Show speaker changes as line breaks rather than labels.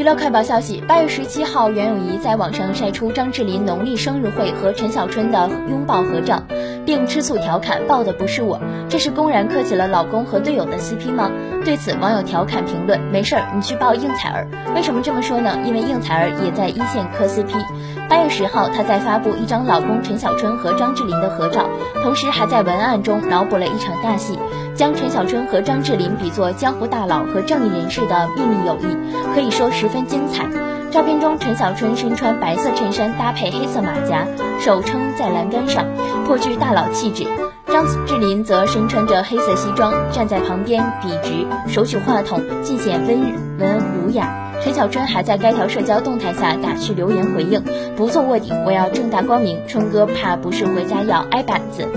娱乐快报消息：八月十七号，袁咏仪在网上晒出张智霖农历生日会和陈小春的拥抱合照，并吃醋调侃：“抱的不是我，这是公然磕起了老公和队友的 CP 吗？”对此，网友调侃评论：“没事儿，你去抱应采儿。”为什么这么说呢？因为应采儿也在一线磕 CP。八月十号，她在发布一张老公陈小春和张智霖的合照，同时还在文案中脑补了一场大戏，将陈小春和张智霖比作江湖大佬和正义人士的秘密友谊，可以说。十分精彩。照片中，陈小春身穿白色衬衫搭配黑色马甲，手撑在栏杆上，颇具大佬气质。张智霖则身穿着黑色西装，站在旁边笔直，手举话筒，尽显温文儒雅。陈小春还在该条社交动态下打趣留言回应：“不做卧底，我要正大光明。春哥怕不是回家要挨板子。”